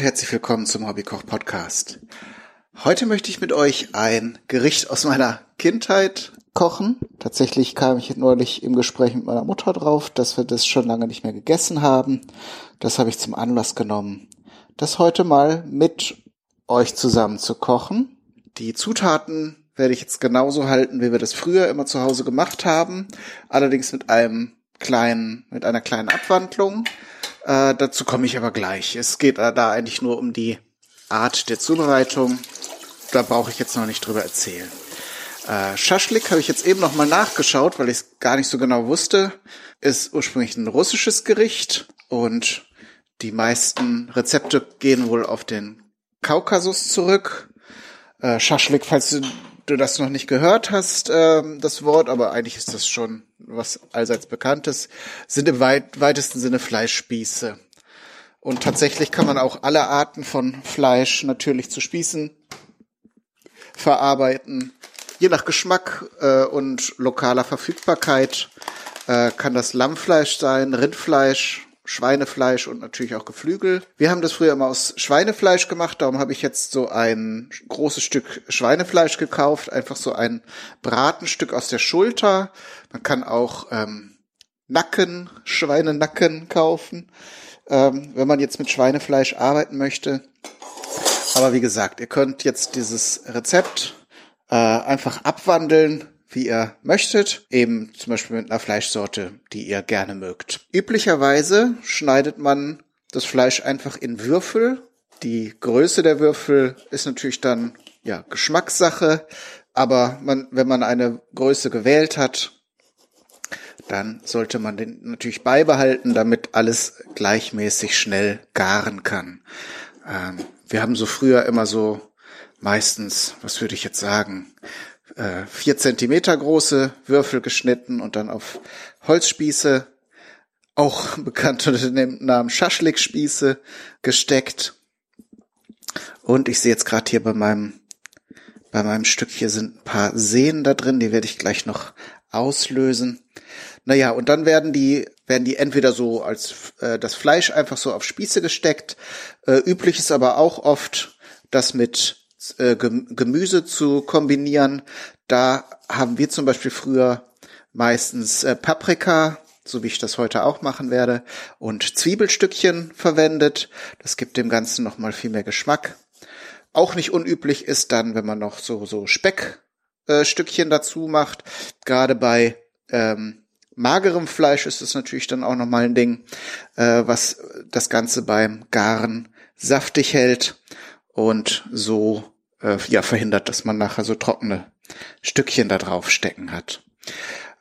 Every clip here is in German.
Und herzlich willkommen zum Hobbykoch Podcast. Heute möchte ich mit euch ein Gericht aus meiner Kindheit kochen. Tatsächlich kam ich neulich im Gespräch mit meiner Mutter drauf, dass wir das schon lange nicht mehr gegessen haben. Das habe ich zum Anlass genommen, das heute mal mit euch zusammen zu kochen. Die Zutaten werde ich jetzt genauso halten, wie wir das früher immer zu Hause gemacht haben. Allerdings mit einem kleinen, mit einer kleinen Abwandlung. Äh, dazu komme ich aber gleich. Es geht da eigentlich nur um die Art der Zubereitung. Da brauche ich jetzt noch nicht drüber erzählen. Äh, Schaschlik habe ich jetzt eben noch mal nachgeschaut, weil ich es gar nicht so genau wusste. Ist ursprünglich ein russisches Gericht und die meisten Rezepte gehen wohl auf den Kaukasus zurück. Äh, Schaschlik, falls du, du das noch nicht gehört hast, äh, das Wort, aber eigentlich ist das schon was allseits bekanntes, sind im weit, weitesten Sinne Fleischspieße. Und tatsächlich kann man auch alle Arten von Fleisch natürlich zu Spießen verarbeiten. Je nach Geschmack äh, und lokaler Verfügbarkeit äh, kann das Lammfleisch sein, Rindfleisch, Schweinefleisch und natürlich auch Geflügel. Wir haben das früher immer aus Schweinefleisch gemacht, darum habe ich jetzt so ein großes Stück Schweinefleisch gekauft, einfach so ein Bratenstück aus der Schulter. Man kann auch ähm, Nacken, Schweinenacken kaufen, ähm, wenn man jetzt mit Schweinefleisch arbeiten möchte. Aber wie gesagt, ihr könnt jetzt dieses Rezept äh, einfach abwandeln wie ihr möchtet, eben zum Beispiel mit einer Fleischsorte, die ihr gerne mögt. Üblicherweise schneidet man das Fleisch einfach in Würfel. Die Größe der Würfel ist natürlich dann ja Geschmackssache, aber man, wenn man eine Größe gewählt hat, dann sollte man den natürlich beibehalten, damit alles gleichmäßig schnell garen kann. Ähm, wir haben so früher immer so meistens, was würde ich jetzt sagen, äh, vier Zentimeter große Würfel geschnitten und dann auf Holzspieße, auch bekannt unter dem Namen Schaschlikspieße, gesteckt. Und ich sehe jetzt gerade hier bei meinem bei meinem Stück hier sind ein paar Sehnen da drin, die werde ich gleich noch auslösen. Naja, und dann werden die, werden die entweder so als äh, das Fleisch einfach so auf Spieße gesteckt. Äh, üblich ist aber auch oft, das mit äh, Gemüse zu kombinieren. Da haben wir zum Beispiel früher meistens äh, Paprika, so wie ich das heute auch machen werde, und Zwiebelstückchen verwendet. Das gibt dem Ganzen nochmal viel mehr Geschmack. Auch nicht unüblich ist dann, wenn man noch so, so Speckstückchen äh, dazu macht. Gerade bei ähm, magerem Fleisch ist es natürlich dann auch nochmal ein Ding, äh, was das Ganze beim Garen saftig hält und so äh, ja verhindert, dass man nachher so trockene Stückchen da drauf stecken hat.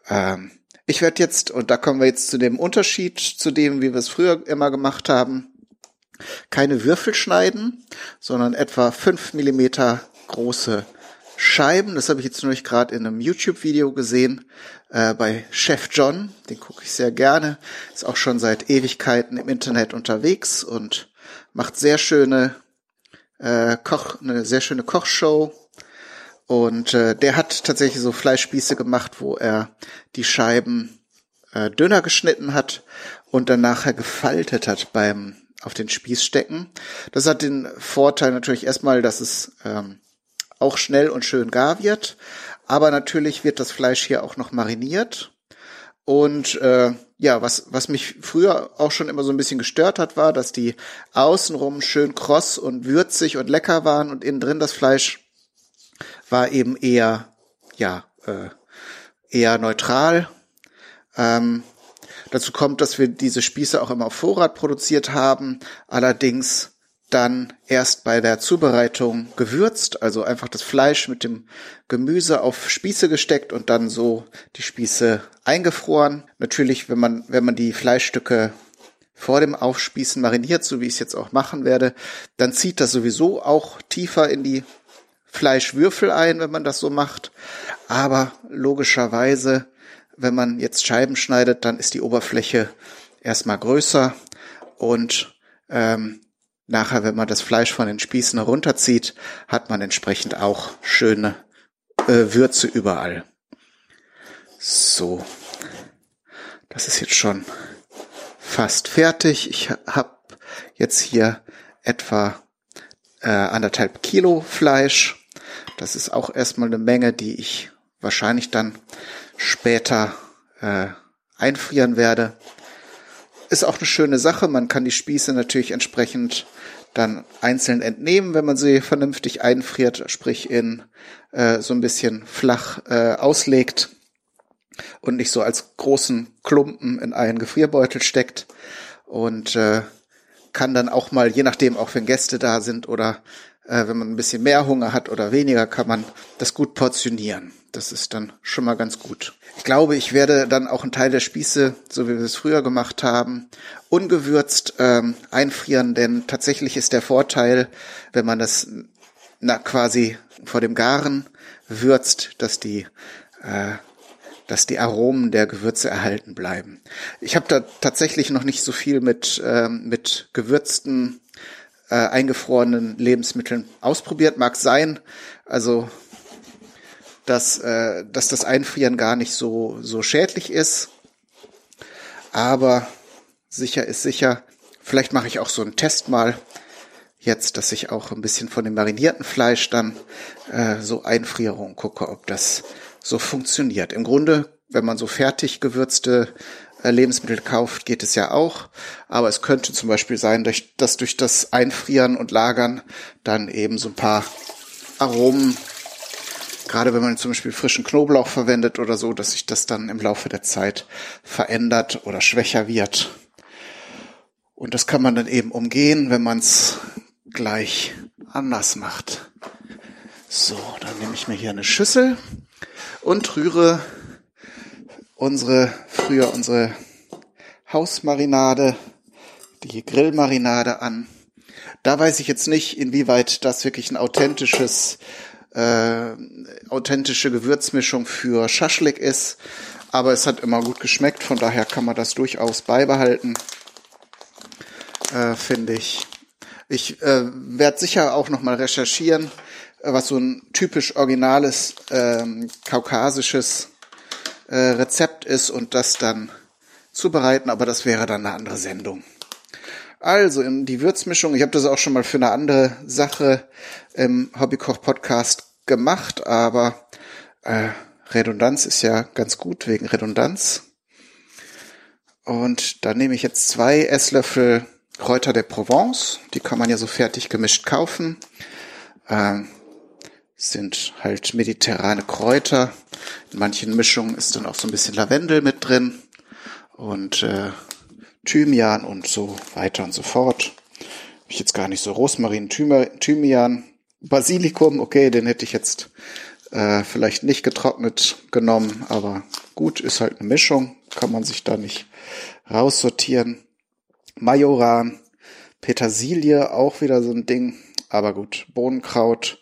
Ähm, ich werde jetzt, und da kommen wir jetzt zu dem Unterschied zu dem, wie wir es früher immer gemacht haben, keine Würfel schneiden, sondern etwa fünf Millimeter große Scheiben. Das habe ich jetzt nur gerade in einem YouTube-Video gesehen äh, bei Chef John. Den gucke ich sehr gerne. Ist auch schon seit Ewigkeiten im Internet unterwegs und macht sehr schöne äh, Koch, eine sehr schöne Kochshow. Und äh, der hat tatsächlich so Fleischspieße gemacht, wo er die Scheiben äh, dünner geschnitten hat und dann nachher gefaltet hat beim auf den Spieß stecken. Das hat den Vorteil natürlich erstmal, dass es ähm, auch schnell und schön gar wird. Aber natürlich wird das Fleisch hier auch noch mariniert. Und äh, ja, was, was mich früher auch schon immer so ein bisschen gestört hat, war, dass die außenrum schön kross und würzig und lecker waren und innen drin das Fleisch war eben eher, ja, äh, eher neutral. Ähm, dazu kommt, dass wir diese Spieße auch immer auf Vorrat produziert haben, allerdings dann erst bei der Zubereitung gewürzt, also einfach das Fleisch mit dem Gemüse auf Spieße gesteckt und dann so die Spieße eingefroren. Natürlich, wenn man, wenn man die Fleischstücke vor dem Aufspießen mariniert, so wie ich es jetzt auch machen werde, dann zieht das sowieso auch tiefer in die Fleischwürfel ein, wenn man das so macht. Aber logischerweise, wenn man jetzt Scheiben schneidet, dann ist die Oberfläche erstmal größer und ähm, Nachher, wenn man das Fleisch von den Spießen herunterzieht, hat man entsprechend auch schöne äh, Würze überall. So, das ist jetzt schon fast fertig. Ich habe jetzt hier etwa äh, anderthalb Kilo Fleisch. Das ist auch erstmal eine Menge, die ich wahrscheinlich dann später äh, einfrieren werde. Ist auch eine schöne Sache. Man kann die Spieße natürlich entsprechend dann einzeln entnehmen, wenn man sie vernünftig einfriert, sprich in äh, so ein bisschen flach äh, auslegt und nicht so als großen Klumpen in einen Gefrierbeutel steckt. Und äh, kann dann auch mal, je nachdem, auch wenn Gäste da sind oder äh, wenn man ein bisschen mehr Hunger hat oder weniger, kann man das gut portionieren. Das ist dann schon mal ganz gut. Ich glaube, ich werde dann auch einen Teil der Spieße, so wie wir es früher gemacht haben, ungewürzt ähm, einfrieren, denn tatsächlich ist der Vorteil, wenn man das na, quasi vor dem Garen würzt, dass die äh, dass die Aromen der Gewürze erhalten bleiben. Ich habe da tatsächlich noch nicht so viel mit ähm, mit gewürzten äh, eingefrorenen Lebensmitteln ausprobiert. Mag sein, also dass, äh, dass das Einfrieren gar nicht so, so schädlich ist. Aber sicher ist sicher. Vielleicht mache ich auch so einen Test mal jetzt, dass ich auch ein bisschen von dem marinierten Fleisch dann äh, so einfriere und gucke, ob das so funktioniert. Im Grunde, wenn man so fertig gewürzte Lebensmittel kauft, geht es ja auch. Aber es könnte zum Beispiel sein, dass durch das Einfrieren und Lagern dann eben so ein paar Aromen, gerade wenn man zum Beispiel frischen Knoblauch verwendet oder so, dass sich das dann im Laufe der Zeit verändert oder schwächer wird. Und das kann man dann eben umgehen, wenn man es gleich anders macht. So, dann nehme ich mir hier eine Schüssel und rühre unsere, früher unsere Hausmarinade, die Grillmarinade an. Da weiß ich jetzt nicht, inwieweit das wirklich ein authentisches, äh, authentische Gewürzmischung für Schaschlik ist. Aber es hat immer gut geschmeckt, von daher kann man das durchaus beibehalten, äh, finde ich. Ich äh, werde sicher auch nochmal recherchieren, äh, was so ein typisch originales ähm, kaukasisches äh, Rezept ist und das dann zubereiten, aber das wäre dann eine andere Sendung. Also in die Würzmischung, ich habe das auch schon mal für eine andere Sache im Hobbykoch-Podcast gemacht, aber äh, Redundanz ist ja ganz gut wegen Redundanz. Und da nehme ich jetzt zwei Esslöffel Kräuter der Provence, die kann man ja so fertig gemischt kaufen. Äh, sind halt mediterrane Kräuter. In manchen Mischungen ist dann auch so ein bisschen Lavendel mit drin und äh, Thymian und so weiter und so fort. Hab ich jetzt gar nicht so Rosmarin, Thymian, Basilikum, okay, den hätte ich jetzt äh, vielleicht nicht getrocknet genommen, aber gut, ist halt eine Mischung, kann man sich da nicht raussortieren. Majoran, Petersilie, auch wieder so ein Ding, aber gut, Bohnenkraut,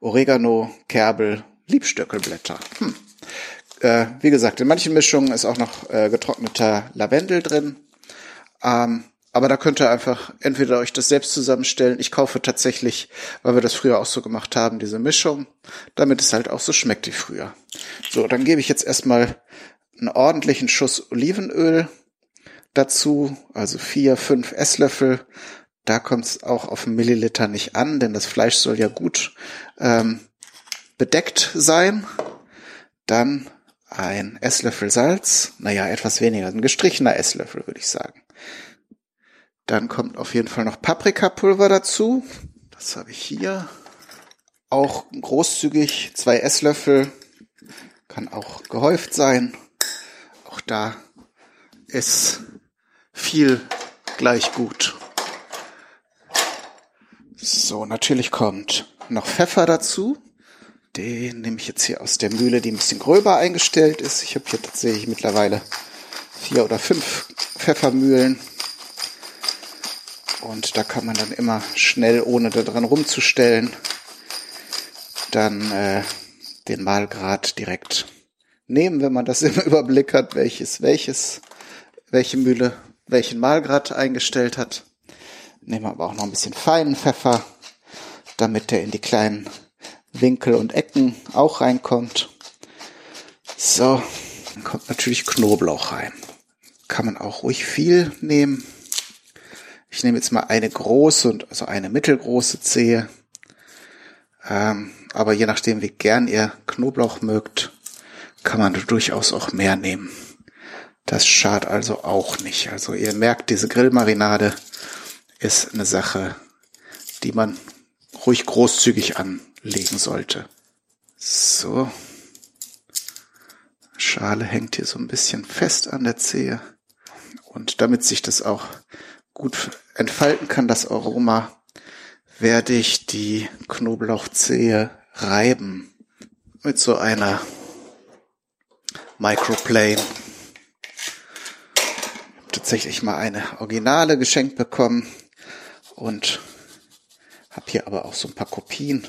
Oregano, Kerbel, Liebstöckelblätter. Hm. Äh, wie gesagt, in manchen Mischungen ist auch noch äh, getrockneter Lavendel drin. Ähm, aber da könnt ihr einfach entweder euch das selbst zusammenstellen. Ich kaufe tatsächlich, weil wir das früher auch so gemacht haben, diese Mischung, damit es halt auch so schmeckt wie früher. So, dann gebe ich jetzt erstmal einen ordentlichen Schuss Olivenöl dazu, also vier, fünf Esslöffel da kommt es auch auf Milliliter nicht an, denn das Fleisch soll ja gut ähm, bedeckt sein. Dann ein Esslöffel Salz, naja, etwas weniger, ein gestrichener Esslöffel, würde ich sagen. Dann kommt auf jeden Fall noch Paprikapulver dazu. Das habe ich hier. Auch großzügig zwei Esslöffel. Kann auch gehäuft sein. Auch da ist viel gleich gut. So, natürlich kommt noch Pfeffer dazu. Den nehme ich jetzt hier aus der Mühle, die ein bisschen gröber eingestellt ist. Ich habe hier tatsächlich mittlerweile vier oder fünf Pfeffermühlen. Und da kann man dann immer schnell, ohne da dran rumzustellen, dann äh, den Mahlgrad direkt nehmen, wenn man das im Überblick hat, welches, welches, welche Mühle welchen Mahlgrad eingestellt hat. Nehmen wir aber auch noch ein bisschen feinen Pfeffer, damit der in die kleinen Winkel und Ecken auch reinkommt. So, dann kommt natürlich Knoblauch rein. Kann man auch ruhig viel nehmen. Ich nehme jetzt mal eine große und also eine mittelgroße Zehe. Ähm, aber je nachdem, wie gern ihr Knoblauch mögt, kann man durchaus auch mehr nehmen. Das schadet also auch nicht. Also ihr merkt, diese Grillmarinade ist eine Sache, die man ruhig großzügig anlegen sollte. So. Schale hängt hier so ein bisschen fest an der Zehe. Und damit sich das auch gut entfalten kann, das Aroma, werde ich die Knoblauchzehe reiben mit so einer Microplane. Tatsächlich mal eine Originale geschenkt bekommen und habe hier aber auch so ein paar Kopien.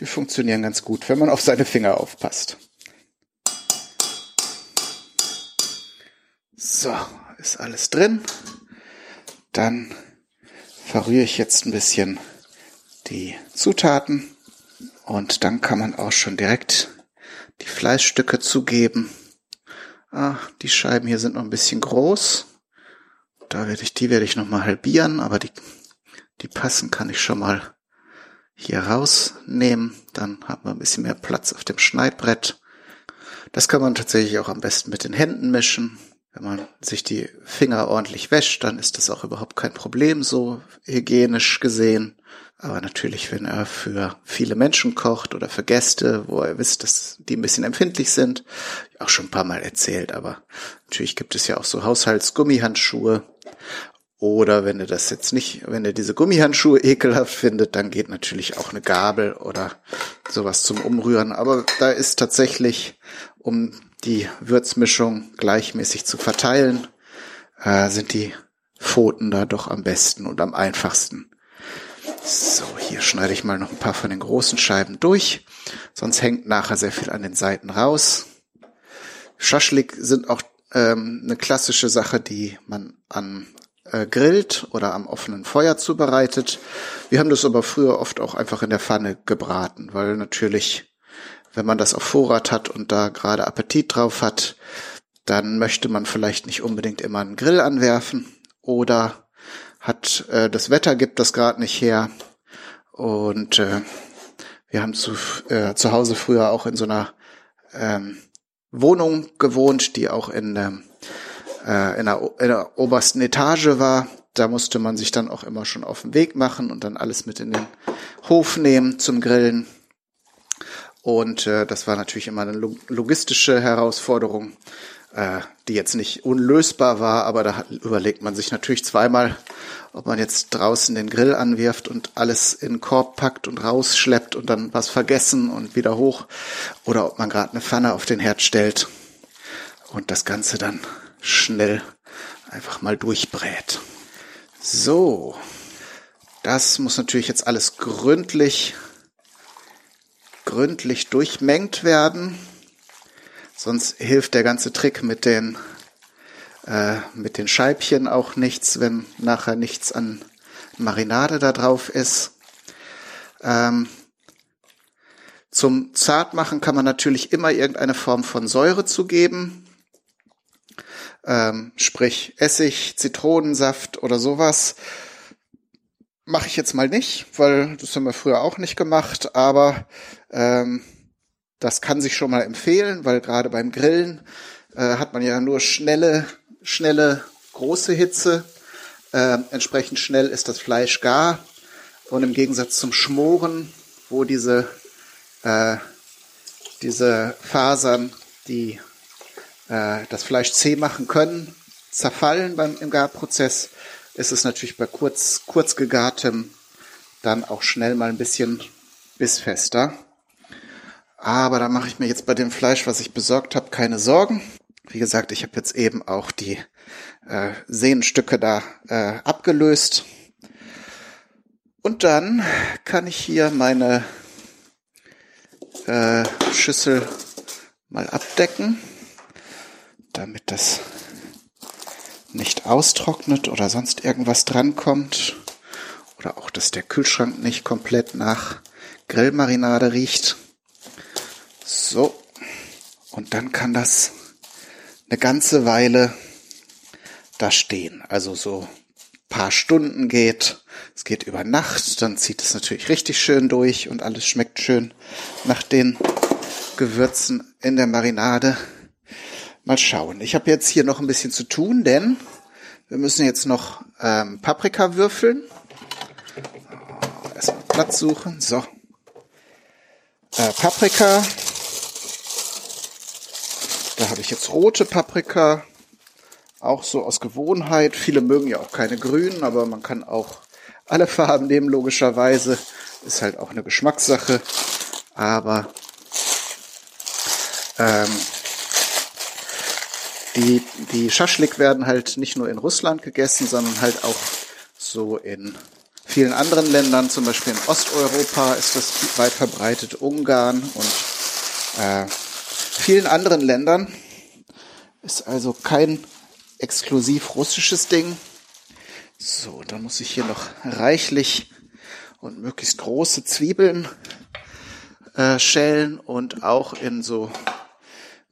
Die funktionieren ganz gut, wenn man auf seine Finger aufpasst. So, ist alles drin. Dann verrühre ich jetzt ein bisschen die Zutaten und dann kann man auch schon direkt die Fleischstücke zugeben. Ah, die Scheiben hier sind noch ein bisschen groß. Da werde ich, die werde ich noch mal halbieren, aber die, die passen kann ich schon mal hier rausnehmen. Dann haben wir ein bisschen mehr Platz auf dem Schneidbrett. Das kann man tatsächlich auch am besten mit den Händen mischen. Wenn man sich die Finger ordentlich wäscht, dann ist das auch überhaupt kein Problem, so hygienisch gesehen. Aber natürlich, wenn er für viele Menschen kocht oder für Gäste, wo er wisst, dass die ein bisschen empfindlich sind, auch schon ein paar Mal erzählt, aber natürlich gibt es ja auch so Haushaltsgummihandschuhe. Oder wenn ihr das jetzt nicht, wenn ihr diese Gummihandschuhe ekelhaft findet, dann geht natürlich auch eine Gabel oder sowas zum Umrühren. Aber da ist tatsächlich, um die Würzmischung gleichmäßig zu verteilen, äh, sind die Pfoten da doch am besten und am einfachsten. So, hier schneide ich mal noch ein paar von den großen Scheiben durch, sonst hängt nachher sehr viel an den Seiten raus. Schaschlik sind auch ähm, eine klassische Sache, die man an äh, grillt oder am offenen Feuer zubereitet. Wir haben das aber früher oft auch einfach in der Pfanne gebraten, weil natürlich wenn man das auf Vorrat hat und da gerade Appetit drauf hat, dann möchte man vielleicht nicht unbedingt immer einen Grill anwerfen oder hat äh, das Wetter gibt das gerade nicht her und äh, wir haben zu, äh, zu Hause früher auch in so einer ähm, Wohnung gewohnt, die auch in, ähm, äh, in, der, in der obersten Etage war. Da musste man sich dann auch immer schon auf den Weg machen und dann alles mit in den Hof nehmen zum Grillen. Und äh, das war natürlich immer eine logistische Herausforderung, äh, die jetzt nicht unlösbar war, aber da überlegt man sich natürlich zweimal, ob man jetzt draußen den Grill anwirft und alles in den Korb packt und rausschleppt und dann was vergessen und wieder hoch, oder ob man gerade eine Pfanne auf den Herd stellt und das Ganze dann schnell einfach mal durchbrät. So, das muss natürlich jetzt alles gründlich gründlich durchmengt werden. Sonst hilft der ganze Trick mit den, äh, mit den Scheibchen auch nichts, wenn nachher nichts an Marinade da drauf ist. Ähm, zum Zartmachen kann man natürlich immer irgendeine Form von Säure zugeben. Ähm, sprich Essig, Zitronensaft oder sowas. Mache ich jetzt mal nicht, weil das haben wir früher auch nicht gemacht, aber ähm, das kann sich schon mal empfehlen, weil gerade beim Grillen äh, hat man ja nur schnelle, schnelle, große Hitze. Äh, entsprechend schnell ist das Fleisch gar. Und im Gegensatz zum Schmoren, wo diese, äh, diese Fasern, die äh, das Fleisch zäh machen können, zerfallen beim im Garprozess, ist es natürlich bei kurz, kurz gegartem dann auch schnell mal ein bisschen bissfester. Aber da mache ich mir jetzt bei dem Fleisch, was ich besorgt habe, keine Sorgen. Wie gesagt, ich habe jetzt eben auch die äh, Sehnenstücke da äh, abgelöst. Und dann kann ich hier meine äh, Schüssel mal abdecken, damit das nicht austrocknet oder sonst irgendwas drankommt. Oder auch, dass der Kühlschrank nicht komplett nach Grillmarinade riecht. So. Und dann kann das eine ganze Weile da stehen. Also so paar Stunden geht. Es geht über Nacht, dann zieht es natürlich richtig schön durch und alles schmeckt schön nach den Gewürzen in der Marinade. Mal schauen. Ich habe jetzt hier noch ein bisschen zu tun, denn wir müssen jetzt noch ähm, Paprika würfeln. Erstmal Platz suchen. So. Äh, Paprika. Da habe ich jetzt rote Paprika. Auch so aus Gewohnheit. Viele mögen ja auch keine grünen, aber man kann auch alle Farben nehmen, logischerweise. Ist halt auch eine Geschmackssache. Aber ähm, die, die Schaschlik werden halt nicht nur in Russland gegessen, sondern halt auch so in vielen anderen Ländern, zum Beispiel in Osteuropa ist das weit verbreitet, Ungarn und äh, vielen anderen Ländern. Ist also kein exklusiv russisches Ding. So, dann muss ich hier noch reichlich und möglichst große Zwiebeln äh, schälen und auch in so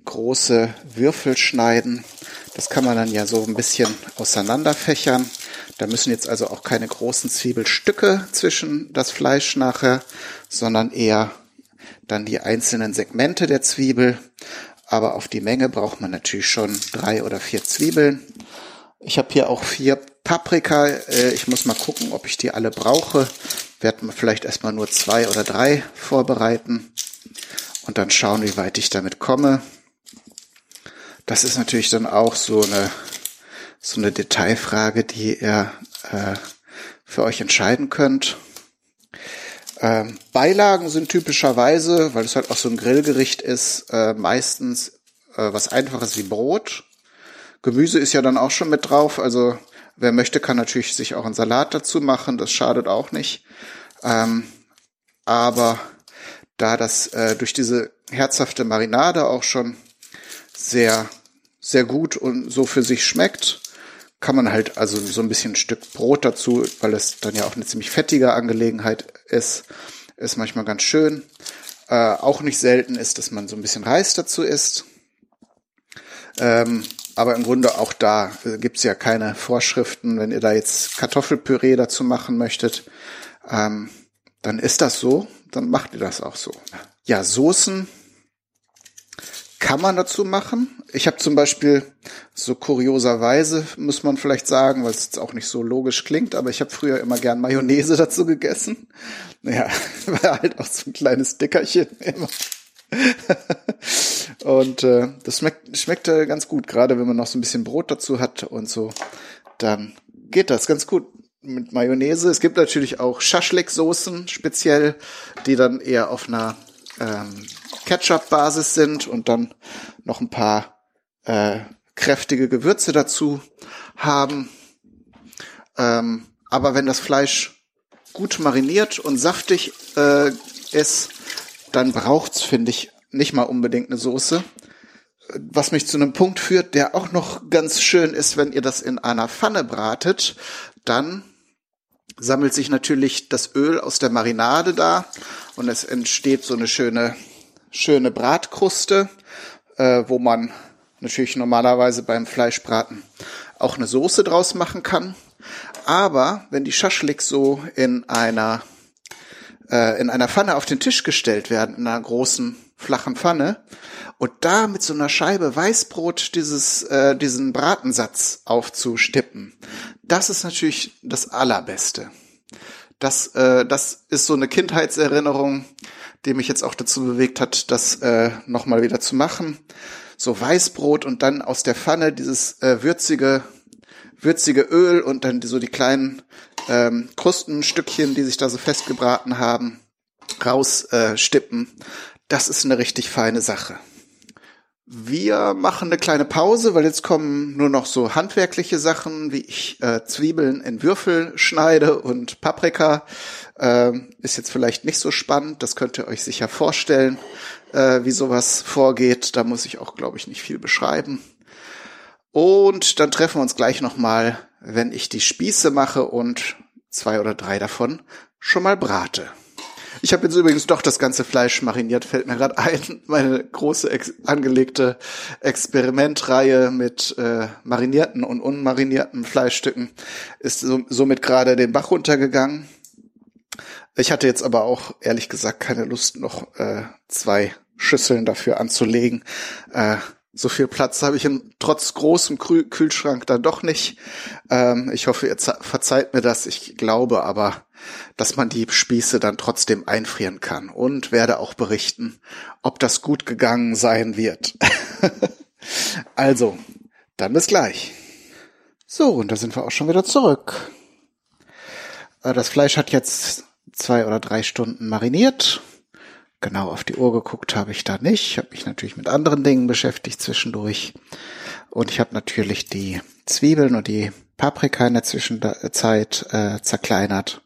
große Würfel schneiden. Das kann man dann ja so ein bisschen auseinanderfächern. Da müssen jetzt also auch keine großen Zwiebelstücke zwischen das Fleisch nachher, sondern eher dann die einzelnen Segmente der Zwiebel. Aber auf die Menge braucht man natürlich schon drei oder vier Zwiebeln. Ich habe hier auch vier Paprika. Äh, ich muss mal gucken, ob ich die alle brauche. Werden vielleicht erstmal nur zwei oder drei vorbereiten und dann schauen, wie weit ich damit komme. Das ist natürlich dann auch so eine, so eine Detailfrage, die ihr äh, für euch entscheiden könnt. Ähm, Beilagen sind typischerweise, weil es halt auch so ein Grillgericht ist, äh, meistens äh, was Einfaches wie Brot. Gemüse ist ja dann auch schon mit drauf, also wer möchte, kann natürlich sich auch einen Salat dazu machen, das schadet auch nicht. Ähm, aber da das äh, durch diese herzhafte Marinade auch schon sehr, sehr gut und so für sich schmeckt. Kann man halt also so ein bisschen ein Stück Brot dazu, weil es dann ja auch eine ziemlich fettige Angelegenheit ist, ist manchmal ganz schön. Äh, auch nicht selten ist, dass man so ein bisschen Reis dazu isst. Ähm, aber im Grunde auch da äh, gibt's ja keine Vorschriften. Wenn ihr da jetzt Kartoffelpüree dazu machen möchtet, ähm, dann ist das so, dann macht ihr das auch so. Ja, Soßen kann man dazu machen. Ich habe zum Beispiel so kurioserweise, muss man vielleicht sagen, weil es jetzt auch nicht so logisch klingt, aber ich habe früher immer gern Mayonnaise dazu gegessen. Naja, war halt auch so ein kleines Dickerchen immer. und äh, das schmeckt, schmeckte ganz gut, gerade wenn man noch so ein bisschen Brot dazu hat und so, dann geht das ganz gut mit Mayonnaise. Es gibt natürlich auch Schaschlik-Soßen speziell, die dann eher auf einer ähm, Ketchup-Basis sind und dann noch ein paar äh, kräftige Gewürze dazu haben. Ähm, aber wenn das Fleisch gut mariniert und saftig äh, ist, dann braucht's, finde ich, nicht mal unbedingt eine Soße. Was mich zu einem Punkt führt, der auch noch ganz schön ist, wenn ihr das in einer Pfanne bratet, dann sammelt sich natürlich das Öl aus der Marinade da und es entsteht so eine schöne schöne Bratkruste, äh, wo man natürlich normalerweise beim Fleischbraten auch eine Soße draus machen kann. Aber wenn die Schaschlik so in einer äh, in einer Pfanne auf den Tisch gestellt werden, in einer großen flachen Pfanne und da mit so einer Scheibe Weißbrot dieses äh, diesen Bratensatz aufzustippen, das ist natürlich das allerbeste. Das äh, das ist so eine Kindheitserinnerung, die mich jetzt auch dazu bewegt hat, das äh, nochmal wieder zu machen. So Weißbrot und dann aus der Pfanne dieses äh, würzige, würzige Öl und dann so die kleinen ähm, Krustenstückchen, die sich da so festgebraten haben, rausstippen. Äh, das ist eine richtig feine Sache. Wir machen eine kleine Pause, weil jetzt kommen nur noch so handwerkliche Sachen, wie ich äh, Zwiebeln in Würfel schneide und Paprika äh, ist jetzt vielleicht nicht so spannend, das könnt ihr euch sicher vorstellen, äh, wie sowas vorgeht. Da muss ich auch, glaube ich, nicht viel beschreiben. Und dann treffen wir uns gleich nochmal, wenn ich die Spieße mache und zwei oder drei davon schon mal brate. Ich habe jetzt übrigens doch das ganze Fleisch mariniert, fällt mir gerade ein. Meine große ex angelegte Experimentreihe mit äh, marinierten und unmarinierten Fleischstücken ist so, somit gerade den Bach runtergegangen. Ich hatte jetzt aber auch ehrlich gesagt keine Lust, noch äh, zwei Schüsseln dafür anzulegen. Äh, so viel Platz habe ich in, trotz großem Kühl Kühlschrank dann doch nicht. Ähm, ich hoffe, ihr verzeiht mir das. Ich glaube aber, dass man die Spieße dann trotzdem einfrieren kann und werde auch berichten, ob das gut gegangen sein wird. also, dann bis gleich. So, und da sind wir auch schon wieder zurück. Äh, das Fleisch hat jetzt zwei oder drei Stunden mariniert. Genau auf die Uhr geguckt habe ich da nicht. Ich habe mich natürlich mit anderen Dingen beschäftigt zwischendurch. Und ich habe natürlich die Zwiebeln und die Paprika in der Zwischenzeit äh, zerkleinert.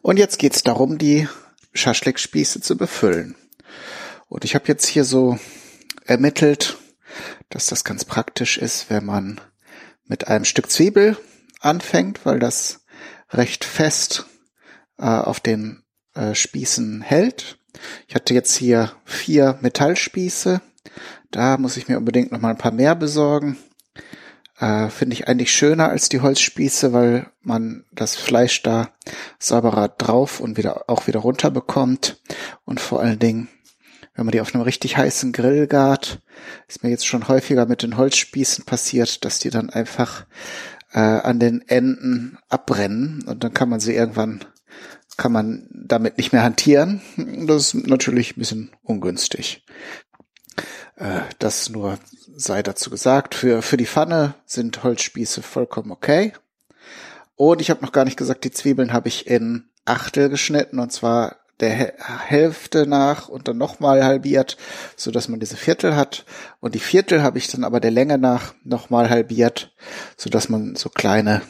Und jetzt geht's darum, die Schaschlikspieße zu befüllen. Und ich habe jetzt hier so ermittelt, dass das ganz praktisch ist, wenn man mit einem Stück Zwiebel anfängt, weil das recht fest äh, auf den äh, Spießen hält. Ich hatte jetzt hier vier Metallspieße. Da muss ich mir unbedingt noch mal ein paar mehr besorgen. Äh, Finde ich eigentlich schöner als die Holzspieße, weil man das Fleisch da sauberer drauf und wieder auch wieder runter bekommt. Und vor allen Dingen, wenn man die auf einem richtig heißen Grill gart, ist mir jetzt schon häufiger mit den Holzspießen passiert, dass die dann einfach äh, an den Enden abbrennen und dann kann man sie irgendwann kann man damit nicht mehr hantieren. Das ist natürlich ein bisschen ungünstig. Äh, das nur sei dazu gesagt. Für, für die Pfanne sind Holzspieße vollkommen okay. Und ich habe noch gar nicht gesagt, die Zwiebeln habe ich in Achtel geschnitten und zwar der Hälfte nach und dann nochmal halbiert, so dass man diese Viertel hat. Und die Viertel habe ich dann aber der Länge nach nochmal halbiert, so dass man so kleine,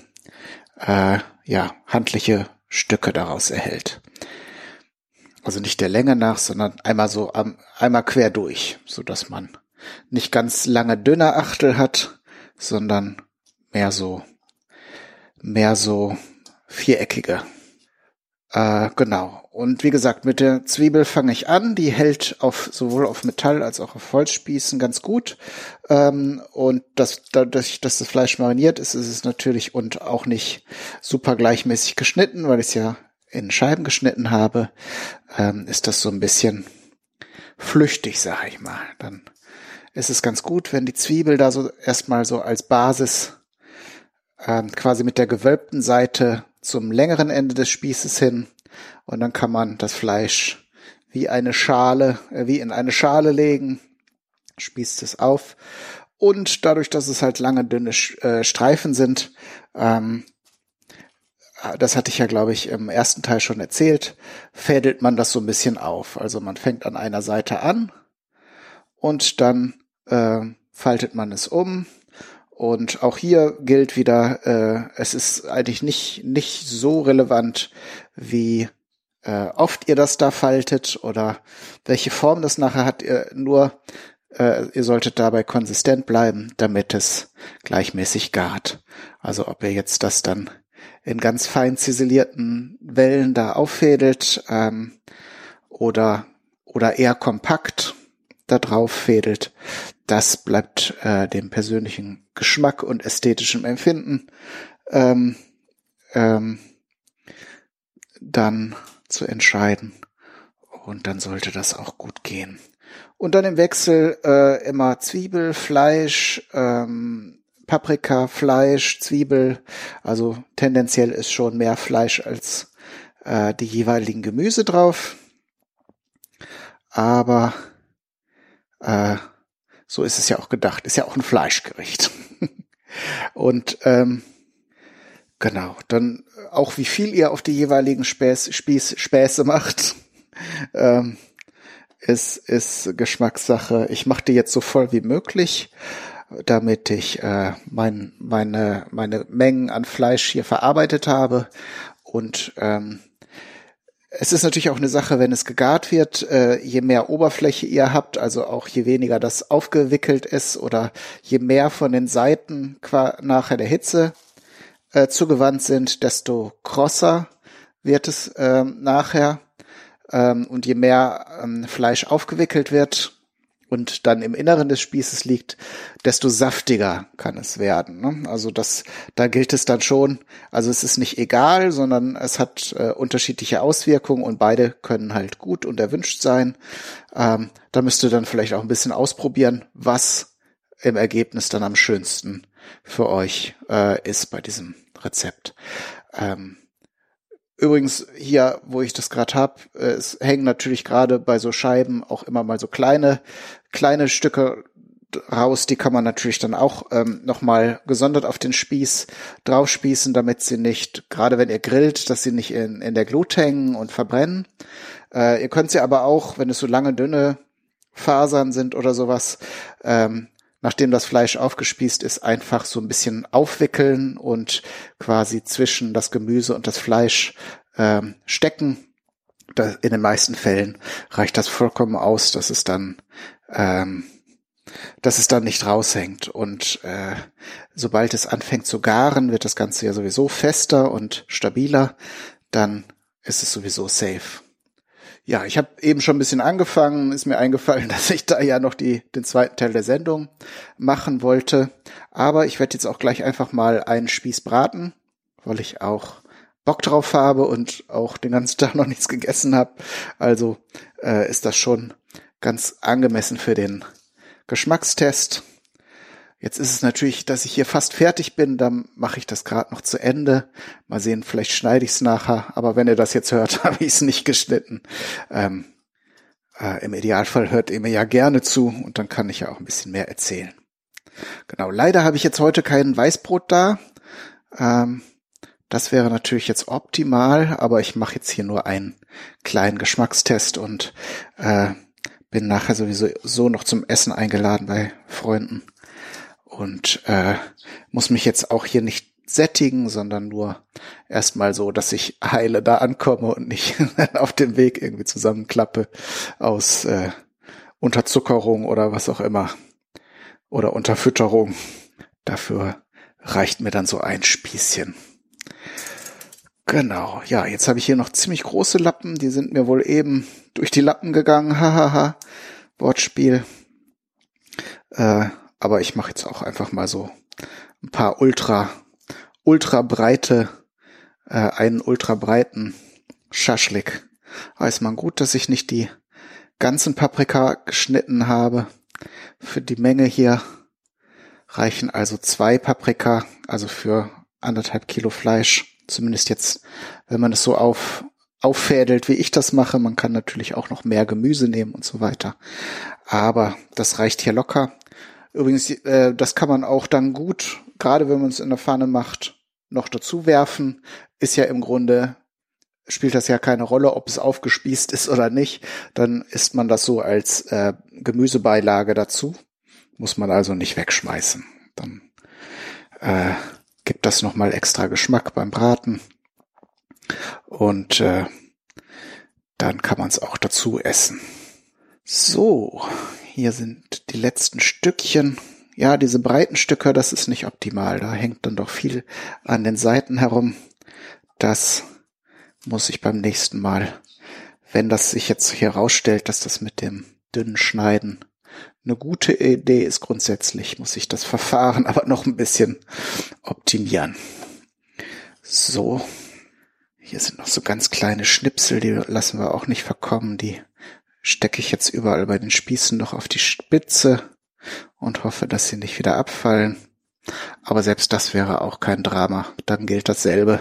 äh, ja, handliche Stücke daraus erhält. Also nicht der Länge nach, sondern einmal so einmal quer durch, so dass man nicht ganz lange dünne Achtel hat, sondern mehr so, mehr so viereckige. Äh, genau. Und wie gesagt, mit der Zwiebel fange ich an. Die hält auf sowohl auf Metall als auch auf Holzspießen ganz gut. Ähm, und das, dadurch, dass das Fleisch mariniert ist, ist es natürlich und auch nicht super gleichmäßig geschnitten, weil ich es ja in Scheiben geschnitten habe, ähm, ist das so ein bisschen flüchtig, sage ich mal. Dann ist es ganz gut, wenn die Zwiebel da so erstmal so als Basis ähm, quasi mit der gewölbten Seite zum längeren Ende des Spießes hin. Und dann kann man das Fleisch wie eine Schale, äh, wie in eine Schale legen, spießt es auf. Und dadurch, dass es halt lange dünne äh, Streifen sind, ähm, äh, das hatte ich ja, glaube ich, im ersten Teil schon erzählt, fädelt man das so ein bisschen auf. Also man fängt an einer Seite an und dann äh, faltet man es um, und auch hier gilt wieder, äh, es ist eigentlich nicht, nicht so relevant, wie äh, oft ihr das da faltet oder welche Form das nachher hat. Ihr, nur äh, ihr solltet dabei konsistent bleiben, damit es gleichmäßig gart. Also ob ihr jetzt das dann in ganz fein ziselierten Wellen da auffädelt ähm, oder oder eher kompakt da drauf fädelt, das bleibt äh, dem persönlichen Geschmack und ästhetischen Empfinden ähm, ähm, dann zu entscheiden. Und dann sollte das auch gut gehen. Und dann im Wechsel äh, immer Zwiebel, Fleisch, ähm, Paprika, Fleisch, Zwiebel. Also tendenziell ist schon mehr Fleisch als äh, die jeweiligen Gemüse drauf. Aber äh, so ist es ja auch gedacht. Ist ja auch ein Fleischgericht. Und ähm, genau, dann auch wie viel ihr auf die jeweiligen Späß, Spieß, Späße macht, ähm, ist, ist Geschmackssache. Ich mache die jetzt so voll wie möglich, damit ich äh, mein, meine, meine Mengen an Fleisch hier verarbeitet habe und ähm, es ist natürlich auch eine Sache, wenn es gegart wird, äh, je mehr Oberfläche ihr habt, also auch je weniger das aufgewickelt ist oder je mehr von den Seiten nachher der Hitze äh, zugewandt sind, desto krosser wird es äh, nachher. Ähm, und je mehr ähm, Fleisch aufgewickelt wird, und dann im Inneren des Spießes liegt, desto saftiger kann es werden. Ne? Also das, da gilt es dann schon. Also es ist nicht egal, sondern es hat äh, unterschiedliche Auswirkungen und beide können halt gut und erwünscht sein. Ähm, da müsst ihr dann vielleicht auch ein bisschen ausprobieren, was im Ergebnis dann am schönsten für euch äh, ist bei diesem Rezept. Ähm, Übrigens hier, wo ich das gerade hab, äh, es hängen natürlich gerade bei so Scheiben auch immer mal so kleine, kleine Stücke raus. Die kann man natürlich dann auch ähm, nochmal gesondert auf den Spieß draufspießen, damit sie nicht, gerade wenn ihr grillt, dass sie nicht in, in der Glut hängen und verbrennen. Äh, ihr könnt sie aber auch, wenn es so lange dünne Fasern sind oder sowas, ähm, nachdem das Fleisch aufgespießt ist, einfach so ein bisschen aufwickeln und quasi zwischen das Gemüse und das Fleisch ähm, stecken. Da, in den meisten Fällen reicht das vollkommen aus, dass es dann ähm, dass es dann nicht raushängt. Und äh, sobald es anfängt zu garen, wird das Ganze ja sowieso fester und stabiler. Dann ist es sowieso safe. Ja, ich habe eben schon ein bisschen angefangen, ist mir eingefallen, dass ich da ja noch die, den zweiten Teil der Sendung machen wollte. Aber ich werde jetzt auch gleich einfach mal einen Spieß braten, weil ich auch Bock drauf habe und auch den ganzen Tag noch nichts gegessen habe. Also äh, ist das schon ganz angemessen für den Geschmackstest. Jetzt ist es natürlich, dass ich hier fast fertig bin, dann mache ich das gerade noch zu Ende. Mal sehen, vielleicht schneide ich es nachher, aber wenn ihr das jetzt hört, habe ich es nicht geschnitten. Ähm, äh, Im Idealfall hört ihr mir ja gerne zu und dann kann ich ja auch ein bisschen mehr erzählen. Genau, leider habe ich jetzt heute kein Weißbrot da. Ähm, das wäre natürlich jetzt optimal, aber ich mache jetzt hier nur einen kleinen Geschmackstest und äh, bin nachher sowieso so noch zum Essen eingeladen bei Freunden und äh, muss mich jetzt auch hier nicht sättigen, sondern nur erstmal so, dass ich heile da ankomme und nicht auf dem Weg irgendwie zusammenklappe aus äh, Unterzuckerung oder was auch immer oder Unterfütterung. Dafür reicht mir dann so ein Spießchen. Genau, ja, jetzt habe ich hier noch ziemlich große Lappen, die sind mir wohl eben durch die Lappen gegangen, hahaha, Wortspiel. Äh, aber ich mache jetzt auch einfach mal so ein paar ultra, ultra breite, äh, einen ultra breiten Schaschlik. Weiß man gut, dass ich nicht die ganzen Paprika geschnitten habe. Für die Menge hier reichen also zwei Paprika, also für anderthalb Kilo Fleisch. Zumindest jetzt, wenn man es so auf, auffädelt, wie ich das mache. Man kann natürlich auch noch mehr Gemüse nehmen und so weiter. Aber das reicht hier locker. Übrigens, äh, das kann man auch dann gut, gerade wenn man es in der Pfanne macht, noch dazu werfen. Ist ja im Grunde, spielt das ja keine Rolle, ob es aufgespießt ist oder nicht. Dann isst man das so als äh, Gemüsebeilage dazu. Muss man also nicht wegschmeißen. Dann äh, gibt das nochmal extra Geschmack beim Braten. Und äh, dann kann man es auch dazu essen. So, hier sind die letzten Stückchen. Ja, diese breiten Stücke, das ist nicht optimal. Da hängt dann doch viel an den Seiten herum. Das muss ich beim nächsten Mal, wenn das sich jetzt hier rausstellt, dass das mit dem dünnen Schneiden eine gute Idee ist grundsätzlich, muss ich das Verfahren aber noch ein bisschen optimieren. So. Hier sind noch so ganz kleine Schnipsel, die lassen wir auch nicht verkommen. Die stecke ich jetzt überall bei den Spießen noch auf die Spitze und hoffe, dass sie nicht wieder abfallen. Aber selbst das wäre auch kein Drama. Dann gilt dasselbe.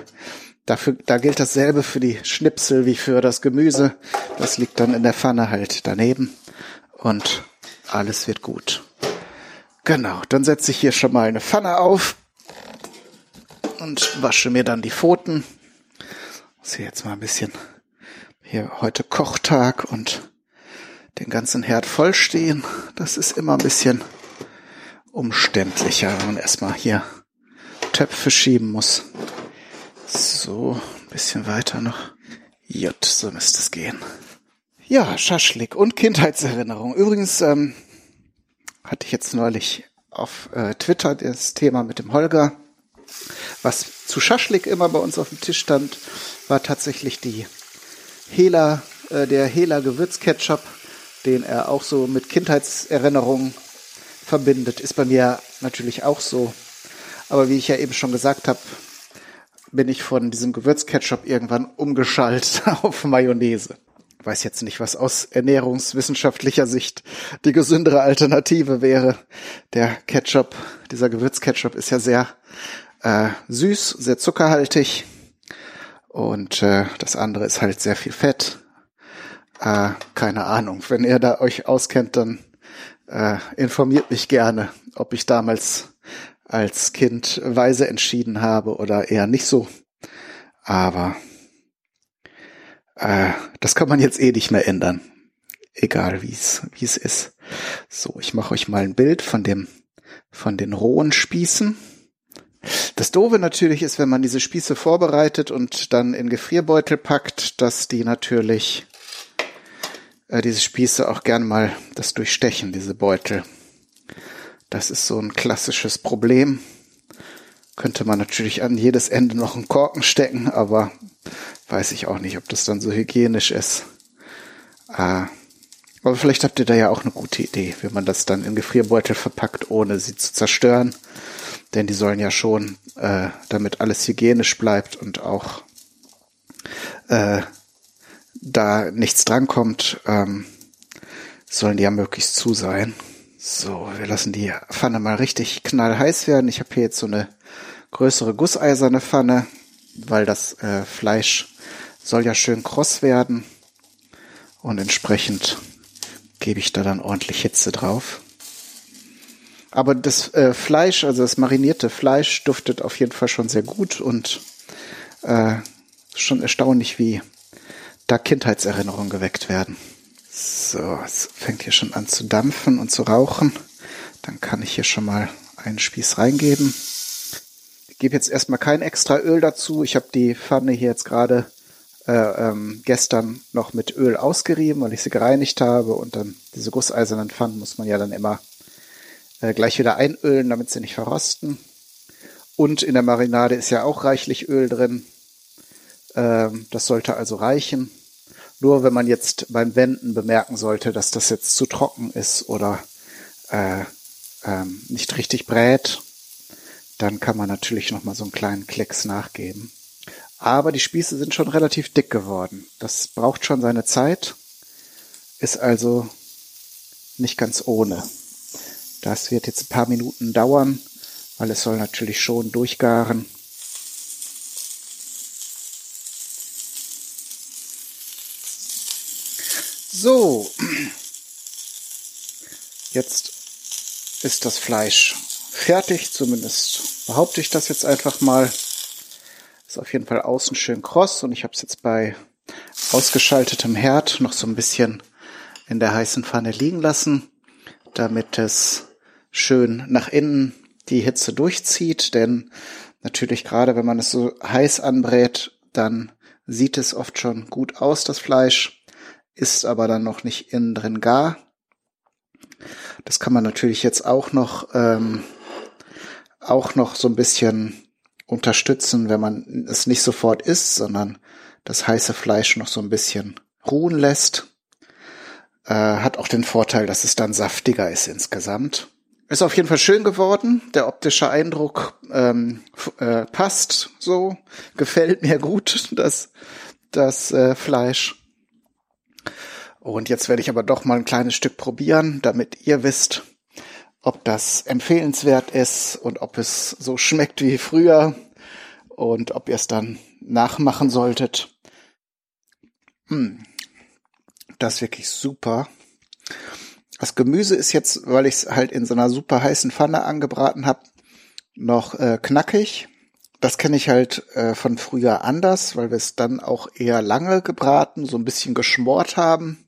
Dafür, da gilt dasselbe für die Schnipsel wie für das Gemüse. Das liegt dann in der Pfanne halt daneben und alles wird gut. Genau, dann setze ich hier schon mal eine Pfanne auf und wasche mir dann die Pfoten. Muss hier jetzt mal ein bisschen hier heute Kochtag und den ganzen Herd vollstehen. Das ist immer ein bisschen umständlicher, wenn man erstmal hier Töpfe schieben muss. So, ein bisschen weiter noch. Jut, so müsste es gehen. Ja, Schaschlik und Kindheitserinnerung. Übrigens ähm, hatte ich jetzt neulich auf äh, Twitter das Thema mit dem Holger. Was zu Schaschlik immer bei uns auf dem Tisch stand, war tatsächlich die Hela äh, der Hela Gewürzketchup, den er auch so mit Kindheitserinnerungen verbindet, ist bei mir natürlich auch so. Aber wie ich ja eben schon gesagt habe, bin ich von diesem Gewürzketchup irgendwann umgeschaltet auf Mayonnaise. Weiß jetzt nicht, was aus ernährungswissenschaftlicher Sicht die gesündere Alternative wäre. Der Ketchup, dieser Gewürzketchup ist ja sehr äh, süß, sehr zuckerhaltig und äh, das andere ist halt sehr viel Fett. Äh, keine Ahnung. Wenn ihr da euch auskennt, dann äh, informiert mich gerne, ob ich damals als Kind weise entschieden habe oder eher nicht so. Aber äh, das kann man jetzt eh nicht mehr ändern. Egal wie es wie es ist. So, ich mache euch mal ein Bild von dem von den rohen Spießen. Das Doofe natürlich ist, wenn man diese Spieße vorbereitet und dann in Gefrierbeutel packt, dass die natürlich äh, diese Spieße auch gern mal das durchstechen, diese Beutel. Das ist so ein klassisches Problem. Könnte man natürlich an jedes Ende noch einen Korken stecken, aber weiß ich auch nicht, ob das dann so hygienisch ist. Äh, aber vielleicht habt ihr da ja auch eine gute Idee, wie man das dann in Gefrierbeutel verpackt, ohne sie zu zerstören. Denn die sollen ja schon, äh, damit alles hygienisch bleibt und auch äh, da nichts drankommt, ähm, sollen die ja möglichst zu sein. So, wir lassen die Pfanne mal richtig knallheiß werden. Ich habe hier jetzt so eine größere gusseiserne Pfanne, weil das äh, Fleisch soll ja schön kross werden und entsprechend gebe ich da dann ordentlich Hitze drauf. Aber das äh, Fleisch, also das marinierte Fleisch, duftet auf jeden Fall schon sehr gut und äh, schon erstaunlich, wie da Kindheitserinnerungen geweckt werden. So, es fängt hier schon an zu dampfen und zu rauchen. Dann kann ich hier schon mal einen Spieß reingeben. Ich gebe jetzt erstmal kein extra Öl dazu. Ich habe die Pfanne hier jetzt gerade äh, ähm, gestern noch mit Öl ausgerieben, weil ich sie gereinigt habe. Und dann diese gusseisernen Pfannen muss man ja dann immer äh, gleich wieder einölen, damit sie nicht verrosten. Und in der Marinade ist ja auch reichlich Öl drin. Ähm, das sollte also reichen. Nur wenn man jetzt beim Wenden bemerken sollte, dass das jetzt zu trocken ist oder äh, ähm, nicht richtig brät, dann kann man natürlich noch mal so einen kleinen Klecks nachgeben. Aber die Spieße sind schon relativ dick geworden. Das braucht schon seine Zeit, ist also nicht ganz ohne. Das wird jetzt ein paar Minuten dauern, weil es soll natürlich schon durchgaren. So, jetzt ist das Fleisch fertig, zumindest behaupte ich das jetzt einfach mal. Ist auf jeden Fall außen schön kross und ich habe es jetzt bei ausgeschaltetem Herd noch so ein bisschen in der heißen Pfanne liegen lassen, damit es schön nach innen die Hitze durchzieht, denn natürlich gerade wenn man es so heiß anbrät, dann sieht es oft schon gut aus, das Fleisch ist aber dann noch nicht innen drin gar. Das kann man natürlich jetzt auch noch, ähm, auch noch so ein bisschen unterstützen, wenn man es nicht sofort isst, sondern das heiße Fleisch noch so ein bisschen ruhen lässt. Äh, hat auch den Vorteil, dass es dann saftiger ist insgesamt. Ist auf jeden Fall schön geworden. Der optische Eindruck ähm, äh, passt so. Gefällt mir gut, das, das äh, Fleisch. Und jetzt werde ich aber doch mal ein kleines Stück probieren, damit ihr wisst, ob das empfehlenswert ist und ob es so schmeckt wie früher und ob ihr es dann nachmachen solltet. Hm, das ist wirklich super. Das Gemüse ist jetzt, weil ich es halt in so einer super heißen Pfanne angebraten habe, noch äh, knackig. Das kenne ich halt äh, von früher anders, weil wir es dann auch eher lange gebraten, so ein bisschen geschmort haben.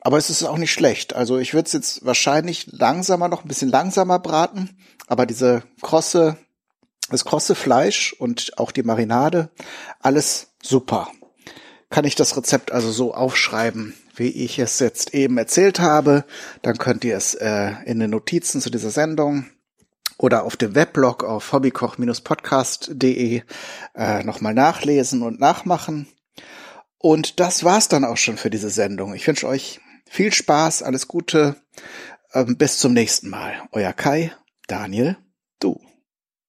Aber es ist auch nicht schlecht. Also ich würde es jetzt wahrscheinlich langsamer, noch ein bisschen langsamer braten. Aber diese krosse, das krosse Fleisch und auch die Marinade, alles super. Kann ich das Rezept also so aufschreiben, wie ich es jetzt eben erzählt habe. Dann könnt ihr es äh, in den Notizen zu dieser Sendung oder auf dem Weblog auf hobbykoch-podcast.de äh, nochmal nachlesen und nachmachen. Und das war's dann auch schon für diese Sendung. Ich wünsche euch viel Spaß, alles Gute. Ähm, bis zum nächsten Mal. Euer Kai, Daniel, du.